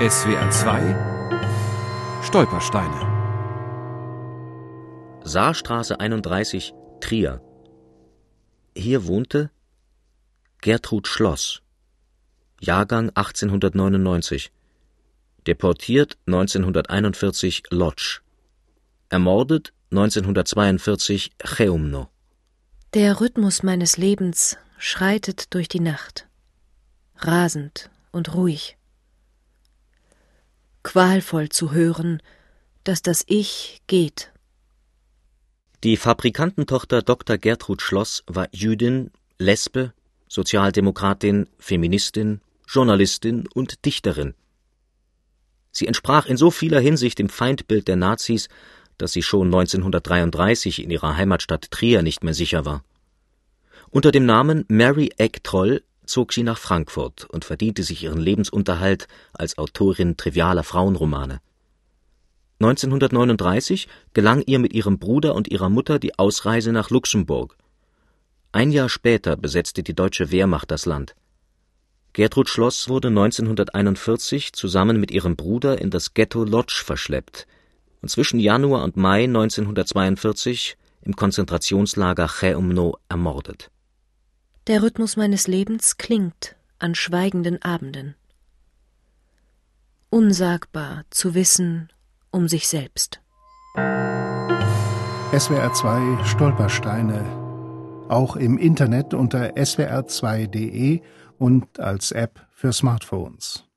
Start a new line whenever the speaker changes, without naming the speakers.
SWR 2 Stolpersteine
Saarstraße 31, Trier. Hier wohnte Gertrud Schloss, Jahrgang 1899, deportiert 1941 Lodz, ermordet 1942 Chełmno.
Der Rhythmus meines Lebens schreitet durch die Nacht, rasend und ruhig. Qualvoll zu hören, dass das Ich geht.
Die Fabrikantentochter Dr. Gertrud Schloss war Jüdin, Lesbe, Sozialdemokratin, Feministin, Journalistin und Dichterin. Sie entsprach in so vieler Hinsicht dem Feindbild der Nazis, dass sie schon 1933 in ihrer Heimatstadt Trier nicht mehr sicher war. Unter dem Namen Mary Egg Troll zog sie nach Frankfurt und verdiente sich ihren Lebensunterhalt als Autorin trivialer Frauenromane. 1939 gelang ihr mit ihrem Bruder und ihrer Mutter die Ausreise nach Luxemburg. Ein Jahr später besetzte die deutsche Wehrmacht das Land. Gertrud Schloss wurde 1941 zusammen mit ihrem Bruder in das Ghetto Lodz verschleppt und zwischen Januar und Mai 1942 im Konzentrationslager Chełmno ermordet.
Der Rhythmus meines Lebens klingt an schweigenden Abenden. Unsagbar zu wissen um sich selbst.
SWR 2 Stolpersteine. Auch im Internet unter swr2.de und als App für Smartphones.